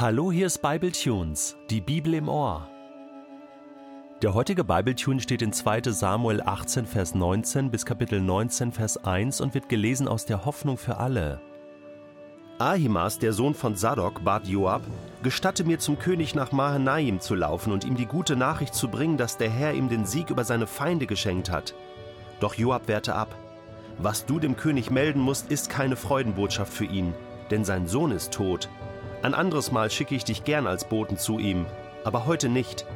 Hallo, hier ist Bible Tunes, die Bibel im Ohr. Der heutige Bibletune steht in 2. Samuel 18, Vers 19 bis Kapitel 19, Vers 1 und wird gelesen aus der Hoffnung für alle. Ahimas, der Sohn von Sadok, bat Joab, gestatte mir zum König nach Mahanaim zu laufen und ihm die gute Nachricht zu bringen, dass der Herr ihm den Sieg über seine Feinde geschenkt hat. Doch Joab wehrte ab. Was du dem König melden musst, ist keine Freudenbotschaft für ihn, denn sein Sohn ist tot ein anderes Mal schicke ich dich gern als Boten zu ihm, aber heute nicht.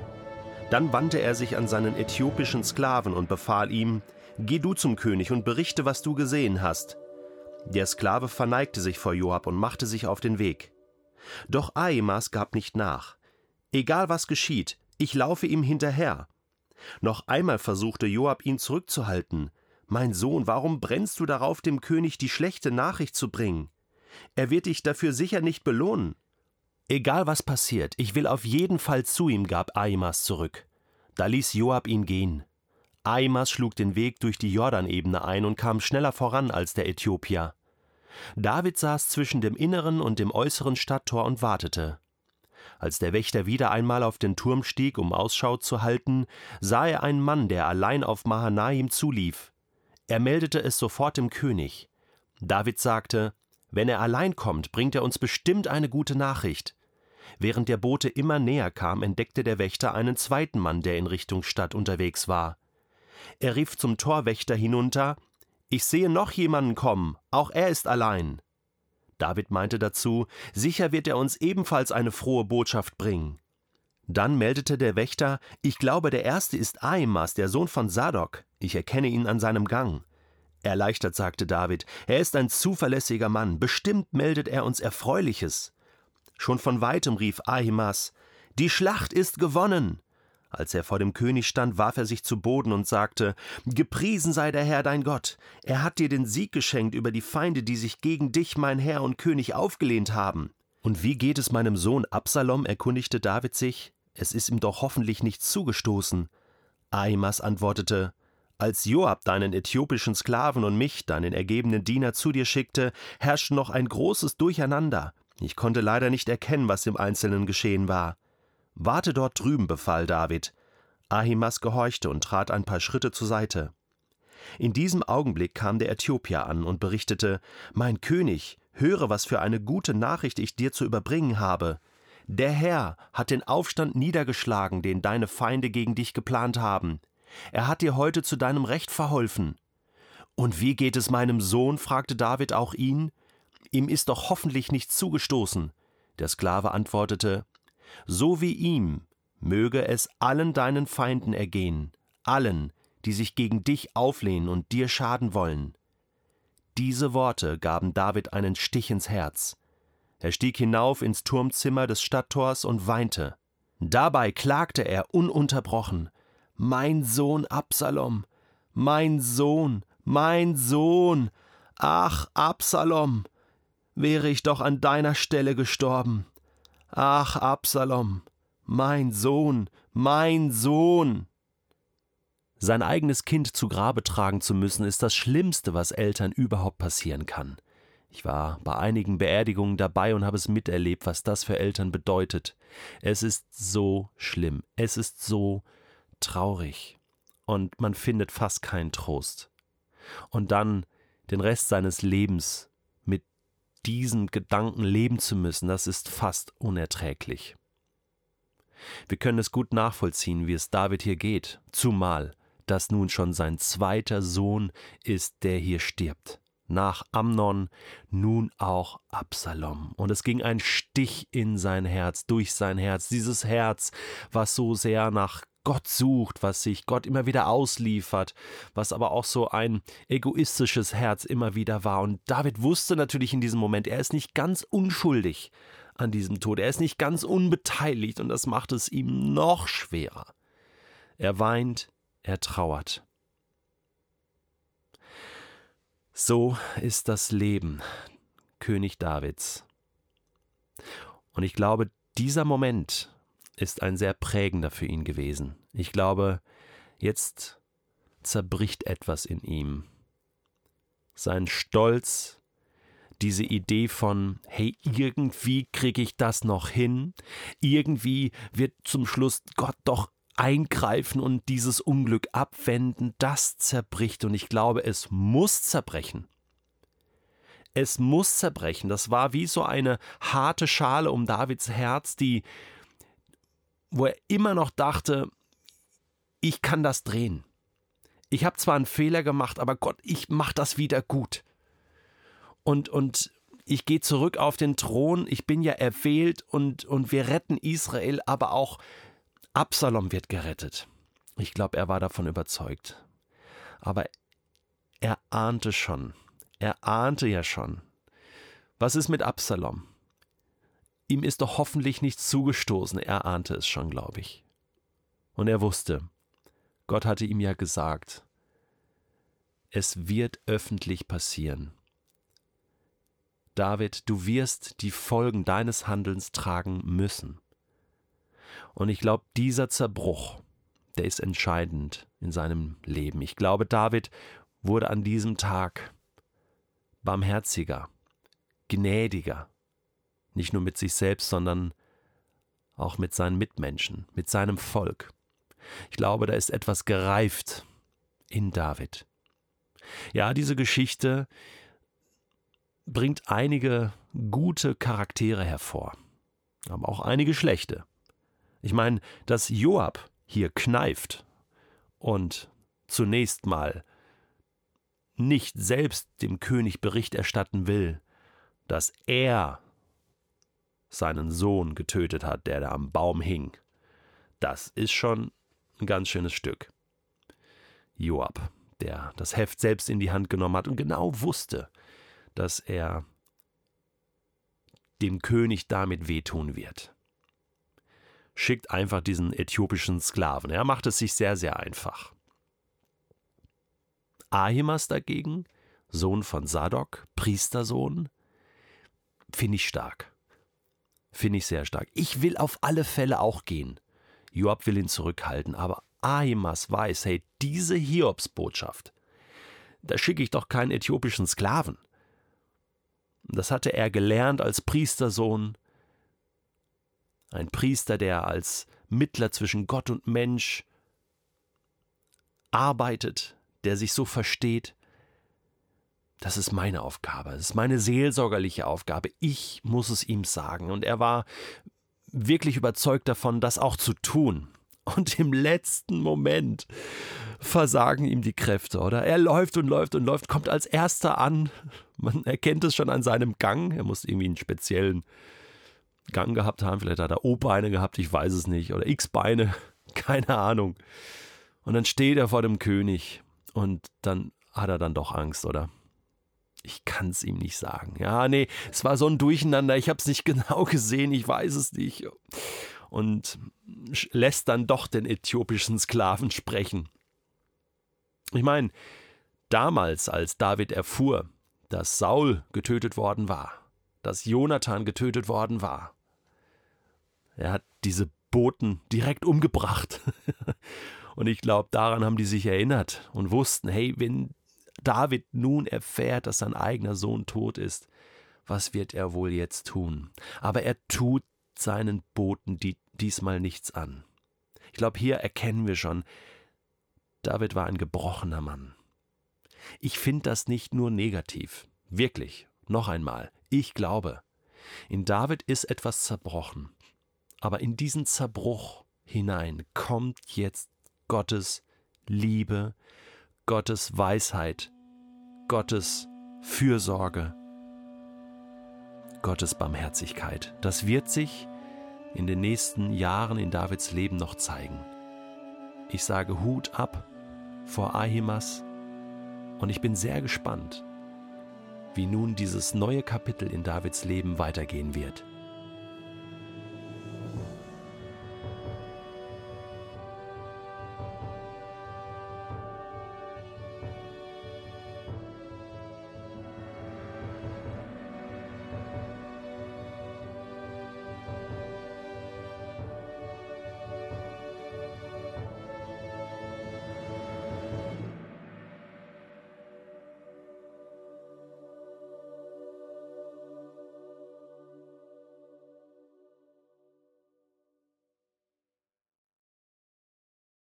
Dann wandte er sich an seinen äthiopischen Sklaven und befahl ihm, Geh du zum König und berichte, was du gesehen hast. Der Sklave verneigte sich vor Joab und machte sich auf den Weg. Doch Ahimas gab nicht nach. Egal was geschieht, ich laufe ihm hinterher. Noch einmal versuchte Joab ihn zurückzuhalten. Mein Sohn, warum brennst du darauf, dem König die schlechte Nachricht zu bringen? Er wird dich dafür sicher nicht belohnen. Egal was passiert, ich will auf jeden Fall zu ihm, gab Ahimas zurück. Da ließ Joab ihn gehen. Ahimas schlug den Weg durch die Jordanebene ein und kam schneller voran als der Äthiopier. David saß zwischen dem inneren und dem äußeren Stadttor und wartete. Als der Wächter wieder einmal auf den Turm stieg, um Ausschau zu halten, sah er einen Mann, der allein auf Mahanaim zulief. Er meldete es sofort dem König. David sagte: wenn er allein kommt, bringt er uns bestimmt eine gute Nachricht. Während der Bote immer näher kam, entdeckte der Wächter einen zweiten Mann, der in Richtung Stadt unterwegs war. Er rief zum Torwächter hinunter Ich sehe noch jemanden kommen, auch er ist allein. David meinte dazu, sicher wird er uns ebenfalls eine frohe Botschaft bringen. Dann meldete der Wächter, ich glaube, der erste ist Ahimas, der Sohn von Sadok, ich erkenne ihn an seinem Gang. Erleichtert sagte David, er ist ein zuverlässiger Mann, bestimmt meldet er uns Erfreuliches. Schon von weitem rief Ahimas, die Schlacht ist gewonnen. Als er vor dem König stand, warf er sich zu Boden und sagte, Gepriesen sei der Herr dein Gott, er hat dir den Sieg geschenkt über die Feinde, die sich gegen dich, mein Herr und König, aufgelehnt haben. Und wie geht es meinem Sohn Absalom? erkundigte David sich. Es ist ihm doch hoffentlich nicht zugestoßen. Ahimas antwortete, als Joab deinen äthiopischen Sklaven und mich, deinen ergebenen Diener, zu dir schickte, herrschte noch ein großes Durcheinander. Ich konnte leider nicht erkennen, was im Einzelnen geschehen war. Warte dort drüben, befahl David. Ahimas gehorchte und trat ein paar Schritte zur Seite. In diesem Augenblick kam der Äthiopier an und berichtete: Mein König, höre, was für eine gute Nachricht ich dir zu überbringen habe. Der Herr hat den Aufstand niedergeschlagen, den deine Feinde gegen dich geplant haben. Er hat dir heute zu deinem Recht verholfen. Und wie geht es meinem Sohn? fragte David auch ihn. Ihm ist doch hoffentlich nichts zugestoßen. Der Sklave antwortete So wie ihm möge es allen deinen Feinden ergehen, allen, die sich gegen dich auflehnen und dir schaden wollen. Diese Worte gaben David einen Stich ins Herz. Er stieg hinauf ins Turmzimmer des Stadttors und weinte. Dabei klagte er ununterbrochen mein Sohn Absalom, mein Sohn, mein Sohn, ach Absalom, wäre ich doch an deiner Stelle gestorben. Ach Absalom, mein Sohn, mein Sohn. Sein eigenes Kind zu Grabe tragen zu müssen, ist das Schlimmste, was Eltern überhaupt passieren kann. Ich war bei einigen Beerdigungen dabei und habe es miterlebt, was das für Eltern bedeutet. Es ist so schlimm, es ist so traurig und man findet fast keinen Trost. Und dann den Rest seines Lebens mit diesen Gedanken leben zu müssen, das ist fast unerträglich. Wir können es gut nachvollziehen, wie es David hier geht, zumal das nun schon sein zweiter Sohn ist, der hier stirbt. Nach Amnon nun auch Absalom. Und es ging ein Stich in sein Herz, durch sein Herz, dieses Herz, was so sehr nach Gott sucht, was sich Gott immer wieder ausliefert, was aber auch so ein egoistisches Herz immer wieder war. Und David wusste natürlich in diesem Moment, er ist nicht ganz unschuldig an diesem Tod, er ist nicht ganz unbeteiligt und das macht es ihm noch schwerer. Er weint, er trauert. So ist das Leben König Davids. Und ich glaube, dieser Moment, ist ein sehr prägender für ihn gewesen. Ich glaube, jetzt zerbricht etwas in ihm. Sein Stolz, diese Idee von, hey, irgendwie kriege ich das noch hin, irgendwie wird zum Schluss Gott doch eingreifen und dieses Unglück abwenden, das zerbricht und ich glaube, es muss zerbrechen. Es muss zerbrechen. Das war wie so eine harte Schale um Davids Herz, die, wo er immer noch dachte, ich kann das drehen. Ich habe zwar einen Fehler gemacht, aber Gott, ich mache das wieder gut. Und, und ich gehe zurück auf den Thron, ich bin ja erwählt und, und wir retten Israel, aber auch Absalom wird gerettet. Ich glaube, er war davon überzeugt. Aber er ahnte schon, er ahnte ja schon. Was ist mit Absalom? Ihm ist doch hoffentlich nichts zugestoßen, er ahnte es schon, glaube ich. Und er wusste, Gott hatte ihm ja gesagt, es wird öffentlich passieren. David, du wirst die Folgen deines Handelns tragen müssen. Und ich glaube, dieser Zerbruch, der ist entscheidend in seinem Leben. Ich glaube, David wurde an diesem Tag barmherziger, gnädiger, nicht nur mit sich selbst, sondern auch mit seinen Mitmenschen, mit seinem Volk. Ich glaube, da ist etwas gereift in David. Ja, diese Geschichte bringt einige gute Charaktere hervor, aber auch einige schlechte. Ich meine, dass Joab hier kneift und zunächst mal nicht selbst dem König Bericht erstatten will, dass er seinen Sohn getötet hat, der da am Baum hing. Das ist schon ein ganz schönes Stück. Joab, der das Heft selbst in die Hand genommen hat und genau wusste, dass er dem König damit wehtun wird schickt einfach diesen äthiopischen Sklaven. Er macht es sich sehr, sehr einfach. Ahimas dagegen, Sohn von Sadok, Priestersohn, finde ich stark. Finde ich sehr stark. Ich will auf alle Fälle auch gehen. Joab will ihn zurückhalten, aber Ahimas weiß, hey, diese Hiobsbotschaft, da schicke ich doch keinen äthiopischen Sklaven. Das hatte er gelernt als Priestersohn ein Priester, der als Mittler zwischen Gott und Mensch arbeitet, der sich so versteht. Das ist meine Aufgabe, das ist meine seelsorgerliche Aufgabe. Ich muss es ihm sagen. Und er war wirklich überzeugt davon, das auch zu tun. Und im letzten Moment versagen ihm die Kräfte, oder? Er läuft und läuft und läuft, kommt als erster an. Man erkennt es schon an seinem Gang. Er muss irgendwie einen speziellen Gang gehabt haben. Vielleicht hat er O-Beine gehabt, ich weiß es nicht. Oder X-Beine, keine Ahnung. Und dann steht er vor dem König und dann hat er dann doch Angst, oder? Ich kann es ihm nicht sagen. Ja, nee, es war so ein Durcheinander. Ich habe es nicht genau gesehen, ich weiß es nicht. Und lässt dann doch den äthiopischen Sklaven sprechen. Ich meine, damals, als David erfuhr, dass Saul getötet worden war, dass Jonathan getötet worden war. Er hat diese Boten direkt umgebracht. und ich glaube, daran haben die sich erinnert und wussten, hey, wenn David nun erfährt, dass sein eigener Sohn tot ist, was wird er wohl jetzt tun? Aber er tut seinen Boten die, diesmal nichts an. Ich glaube, hier erkennen wir schon, David war ein gebrochener Mann. Ich finde das nicht nur negativ. Wirklich. Noch einmal. Ich glaube, in David ist etwas zerbrochen, aber in diesen Zerbruch hinein kommt jetzt Gottes Liebe, Gottes Weisheit, Gottes Fürsorge, Gottes Barmherzigkeit. Das wird sich in den nächsten Jahren in Davids Leben noch zeigen. Ich sage Hut ab vor Ahimas und ich bin sehr gespannt, wie nun dieses neue Kapitel in Davids Leben weitergehen wird.